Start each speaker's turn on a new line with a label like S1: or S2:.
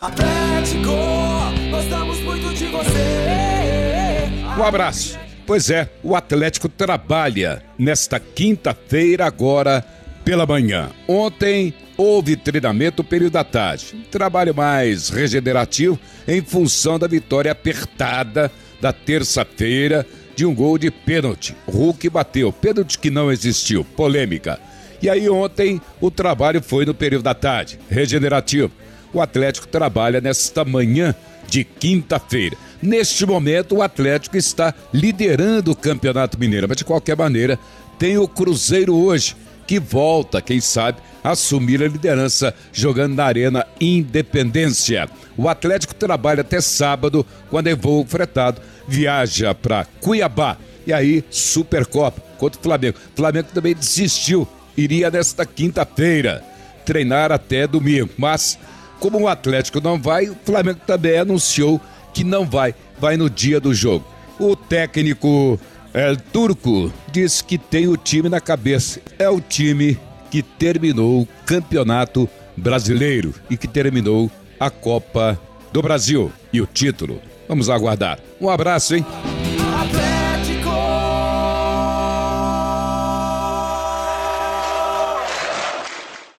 S1: Atlético, gostamos muito de você.
S2: Um abraço. Pois é, o Atlético trabalha nesta quinta-feira, agora pela manhã. Ontem houve treinamento período da tarde. trabalho mais regenerativo em função da vitória apertada da terça-feira de um gol de pênalti. Hulk bateu, pênalti que não existiu, polêmica. E aí ontem o trabalho foi no período da tarde, regenerativo. O Atlético trabalha nesta manhã de quinta-feira. Neste momento, o Atlético está liderando o Campeonato Mineiro, mas de qualquer maneira, tem o Cruzeiro hoje, que volta, quem sabe, a assumir a liderança jogando na Arena Independência. O Atlético trabalha até sábado, quando é voo fretado, viaja para Cuiabá. E aí, Supercopa contra o Flamengo. O Flamengo também desistiu, iria nesta quinta-feira treinar até domingo, mas como o Atlético não vai, o Flamengo também anunciou que não vai, vai no dia do jogo. O técnico é, turco diz que tem o time na cabeça. É o time que terminou o Campeonato Brasileiro e que terminou a Copa do Brasil e o título. Vamos aguardar. Um abraço, hein?